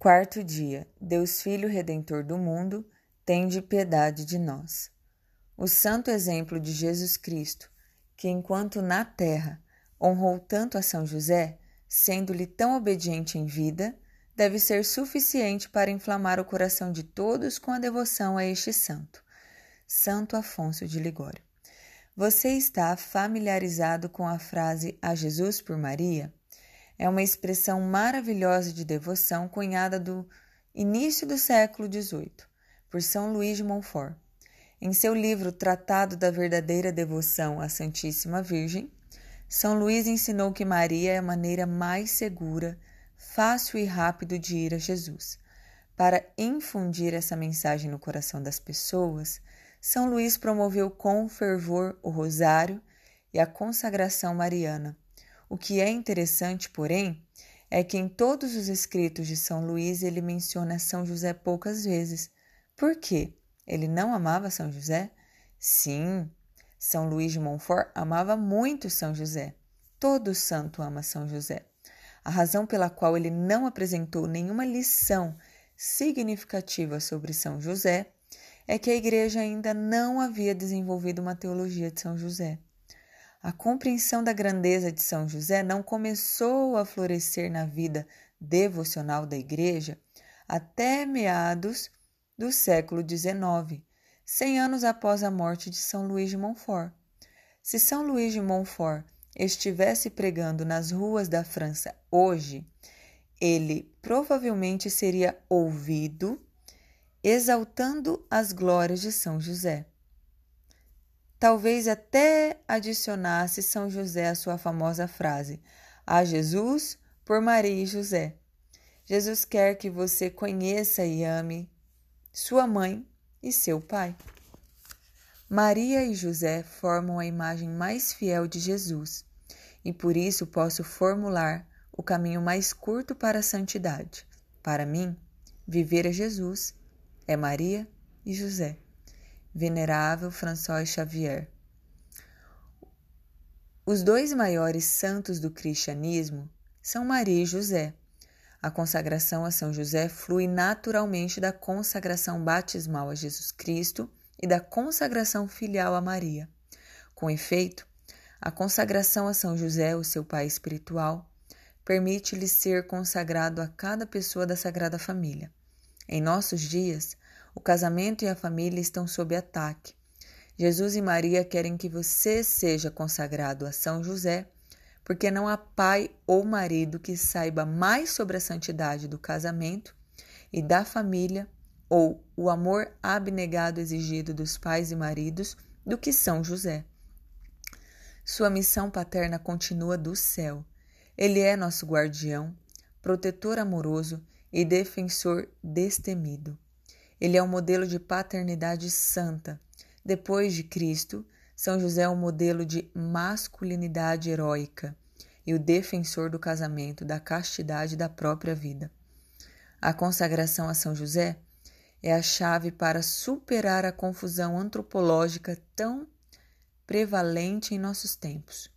Quarto dia, Deus Filho Redentor do mundo, tende piedade de nós. O santo exemplo de Jesus Cristo, que enquanto na terra honrou tanto a São José, sendo-lhe tão obediente em vida, deve ser suficiente para inflamar o coração de todos com a devoção a este santo. Santo Afonso de Ligório. Você está familiarizado com a frase a Jesus por Maria? É uma expressão maravilhosa de devoção cunhada do início do século XVIII por São Luís de Montfort. Em seu livro Tratado da Verdadeira Devoção à Santíssima Virgem, São Luís ensinou que Maria é a maneira mais segura, fácil e rápido de ir a Jesus. Para infundir essa mensagem no coração das pessoas, São Luís promoveu com fervor o rosário e a consagração mariana, o que é interessante, porém, é que em todos os escritos de São Luís ele menciona São José poucas vezes. Por quê? Ele não amava São José? Sim, São Luís de Montfort amava muito São José. Todo santo ama São José. A razão pela qual ele não apresentou nenhuma lição significativa sobre São José é que a Igreja ainda não havia desenvolvido uma teologia de São José. A compreensão da grandeza de São José não começou a florescer na vida devocional da Igreja até meados do século XIX, cem anos após a morte de São Luís de Montfort. Se São Luís de Montfort estivesse pregando nas ruas da França hoje, ele provavelmente seria ouvido exaltando as glórias de São José. Talvez até adicionasse São José à sua famosa frase: A Jesus por Maria e José. Jesus quer que você conheça e ame sua mãe e seu pai. Maria e José formam a imagem mais fiel de Jesus, e por isso posso formular o caminho mais curto para a santidade. Para mim, viver é Jesus, é Maria e José. Venerável François Xavier. Os dois maiores santos do cristianismo são Maria e José. A consagração a São José flui naturalmente da consagração batismal a Jesus Cristo e da consagração filial a Maria. Com efeito, a consagração a São José, o seu pai espiritual, permite-lhe ser consagrado a cada pessoa da Sagrada Família. Em nossos dias, o casamento e a família estão sob ataque. Jesus e Maria querem que você seja consagrado a São José, porque não há pai ou marido que saiba mais sobre a santidade do casamento e da família ou o amor abnegado exigido dos pais e maridos do que São José. Sua missão paterna continua do céu. Ele é nosso guardião, protetor amoroso e defensor destemido. Ele é um modelo de paternidade santa. Depois de Cristo, São José é um modelo de masculinidade heróica e o defensor do casamento, da castidade da própria vida. A consagração a São José é a chave para superar a confusão antropológica tão prevalente em nossos tempos.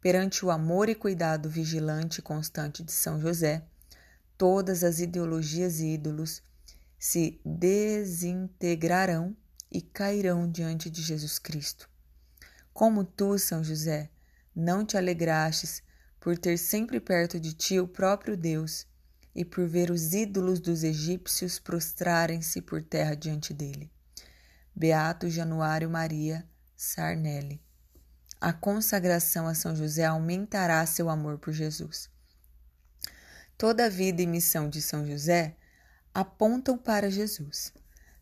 Perante o amor e cuidado vigilante e constante de São José, todas as ideologias e ídolos se desintegrarão e cairão diante de Jesus Cristo. Como tu, São José, não te alegrastes por ter sempre perto de ti o próprio Deus e por ver os ídolos dos egípcios prostrarem-se por terra diante dele. Beato Januário Maria Sarnelli. A consagração a São José aumentará seu amor por Jesus. Toda a vida e missão de São José apontam para Jesus.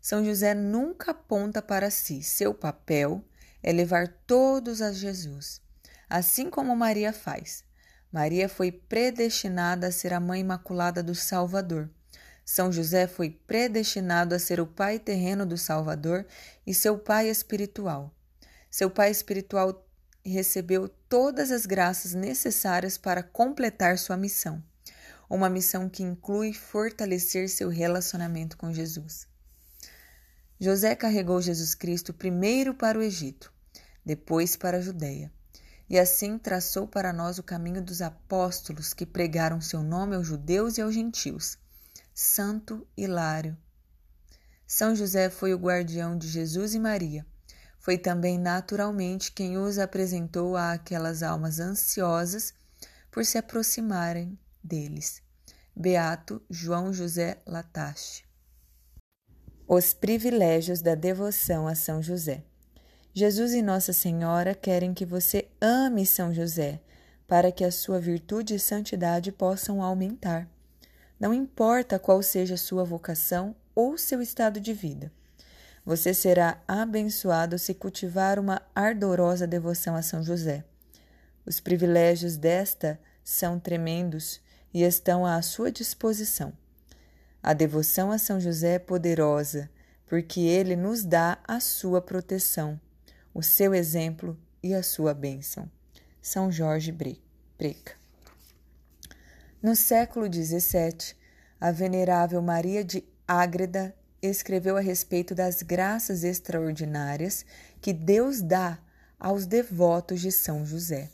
São José nunca aponta para si. Seu papel é levar todos a Jesus, assim como Maria faz. Maria foi predestinada a ser a mãe imaculada do Salvador. São José foi predestinado a ser o pai terreno do Salvador e seu pai espiritual. Seu pai espiritual recebeu todas as graças necessárias para completar sua missão uma missão que inclui fortalecer seu relacionamento com Jesus. José carregou Jesus Cristo primeiro para o Egito, depois para a Judéia, e assim traçou para nós o caminho dos apóstolos que pregaram seu nome aos judeus e aos gentios. Santo Hilário. São José foi o guardião de Jesus e Maria. Foi também naturalmente quem os apresentou a aquelas almas ansiosas por se aproximarem deles. Beato João José Latache. Os privilégios da devoção a São José. Jesus e Nossa Senhora querem que você ame São José, para que a sua virtude e santidade possam aumentar. Não importa qual seja sua vocação ou seu estado de vida. Você será abençoado se cultivar uma ardorosa devoção a São José. Os privilégios desta são tremendos e estão à sua disposição. A devoção a São José é poderosa, porque ele nos dá a sua proteção, o seu exemplo e a sua bênção. São Jorge Breca. No século XVII, a venerável Maria de Ágreda escreveu a respeito das graças extraordinárias que Deus dá aos devotos de São José.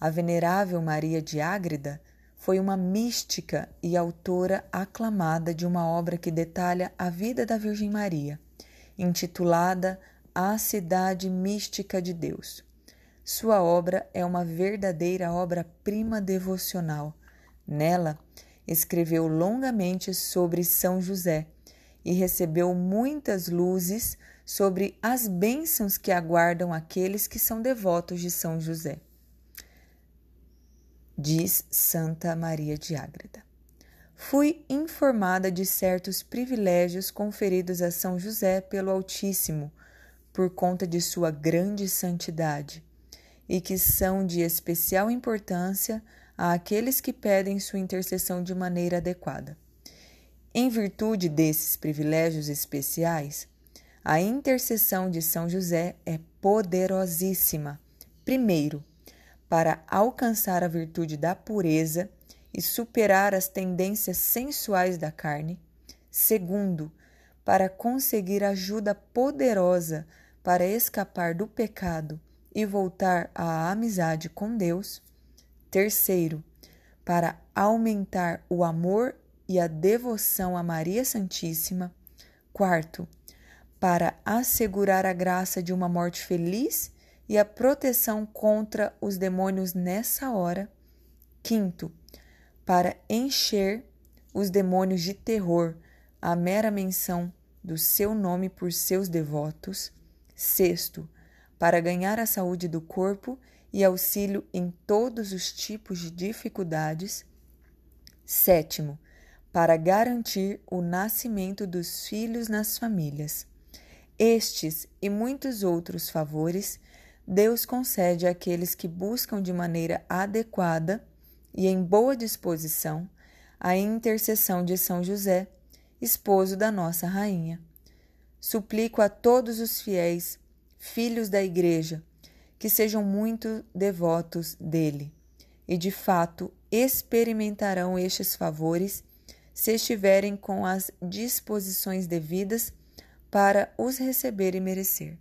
A venerável Maria de Ágreda foi uma mística e autora aclamada de uma obra que detalha a vida da Virgem Maria, intitulada A Cidade Mística de Deus. Sua obra é uma verdadeira obra-prima devocional. Nela, escreveu longamente sobre São José e recebeu muitas luzes sobre as bênçãos que aguardam aqueles que são devotos de São José diz Santa Maria de Ágreda. Fui informada de certos privilégios conferidos a São José pelo Altíssimo, por conta de sua grande santidade, e que são de especial importância àqueles que pedem sua intercessão de maneira adequada. Em virtude desses privilégios especiais, a intercessão de São José é poderosíssima. Primeiro, para alcançar a virtude da pureza e superar as tendências sensuais da carne. Segundo, para conseguir ajuda poderosa para escapar do pecado e voltar à amizade com Deus. Terceiro, para aumentar o amor e a devoção a Maria Santíssima. Quarto, para assegurar a graça de uma morte feliz e a proteção contra os demônios nessa hora. Quinto, para encher os demônios de terror, a mera menção do seu nome por seus devotos. Sexto, para ganhar a saúde do corpo e auxílio em todos os tipos de dificuldades. Sétimo, para garantir o nascimento dos filhos nas famílias. Estes e muitos outros favores Deus concede àqueles que buscam de maneira adequada e em boa disposição a intercessão de São José, esposo da nossa rainha. Suplico a todos os fiéis, filhos da Igreja, que sejam muito devotos dele e de fato experimentarão estes favores se estiverem com as disposições devidas para os receber e merecer.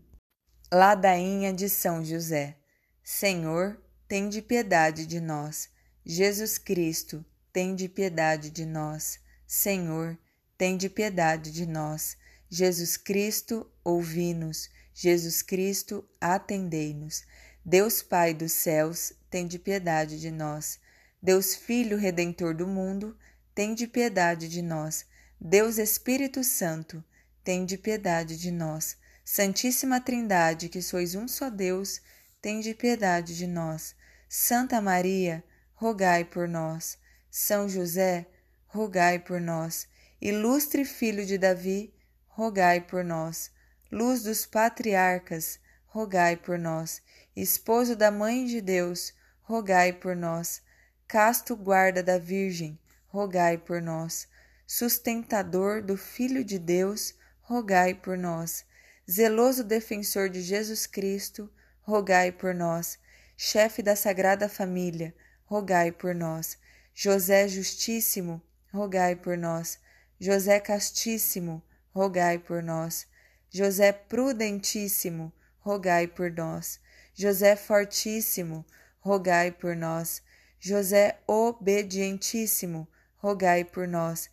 Ladainha de São José. Senhor, tem de piedade de nós. Jesus Cristo, tem de piedade de nós. Senhor, tem de piedade de nós. Jesus Cristo, ouvi-nos. Jesus Cristo, atendei-nos. Deus Pai dos céus, tem de piedade de nós. Deus Filho Redentor do mundo, tem de piedade de nós. Deus Espírito Santo, tem de piedade de nós. Santíssima Trindade, que sois um só Deus, tem de piedade de nós. Santa Maria, rogai por nós. São José, rogai por nós. Ilustre Filho de Davi, rogai por nós. Luz dos patriarcas, rogai por nós. Esposo da Mãe de Deus, rogai por nós. Casto guarda da Virgem, rogai por nós. Sustentador do Filho de Deus, rogai por nós. Zeloso defensor de Jesus Cristo, rogai por nós. Chefe da Sagrada Família, rogai por nós. José Justíssimo, rogai por nós. José Castíssimo, rogai por nós. José Prudentíssimo, rogai por nós. José Fortíssimo, rogai por nós. José Obedientíssimo, rogai por nós.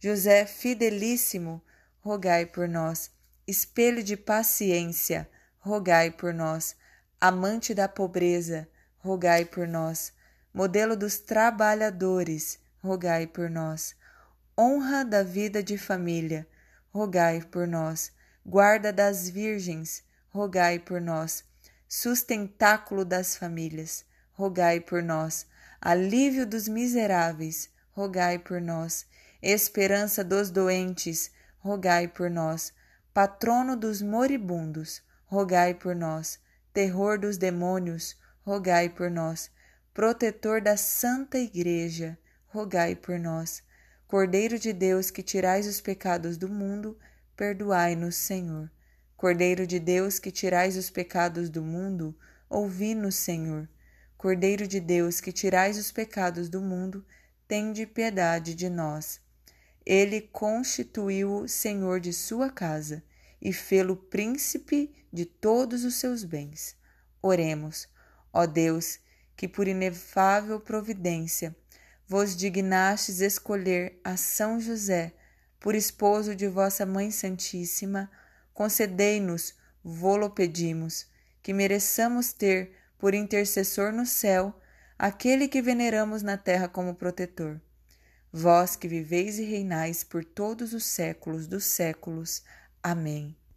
José Fidelíssimo, rogai por nós. Espelho de paciência, rogai por nós. Amante da pobreza, rogai por nós. Modelo dos trabalhadores, rogai por nós. Honra da vida de família, rogai por nós. Guarda das virgens, rogai por nós. Sustentáculo das famílias, rogai por nós alívio dos miseráveis, rogai por nós. Esperança dos doentes, rogai por nós. Patrono dos moribundos, rogai por nós. Terror dos demônios, rogai por nós. Protetor da Santa Igreja, rogai por nós. Cordeiro de Deus que tirais os pecados do mundo, perdoai-nos, Senhor. Cordeiro de Deus que tirais os pecados do mundo, ouvi-nos, Senhor. Cordeiro de Deus, que tirais os pecados do mundo, tende piedade de nós. Ele constituiu-o senhor de sua casa e fê-lo príncipe de todos os seus bens. Oremos, ó Deus, que por inefável providência vos dignastes escolher a São José por esposo de vossa Mãe Santíssima, concedei-nos, vô-lo pedimos, que mereçamos ter por intercessor no céu, aquele que veneramos na terra como protetor. Vós que viveis e reinais por todos os séculos dos séculos. Amém.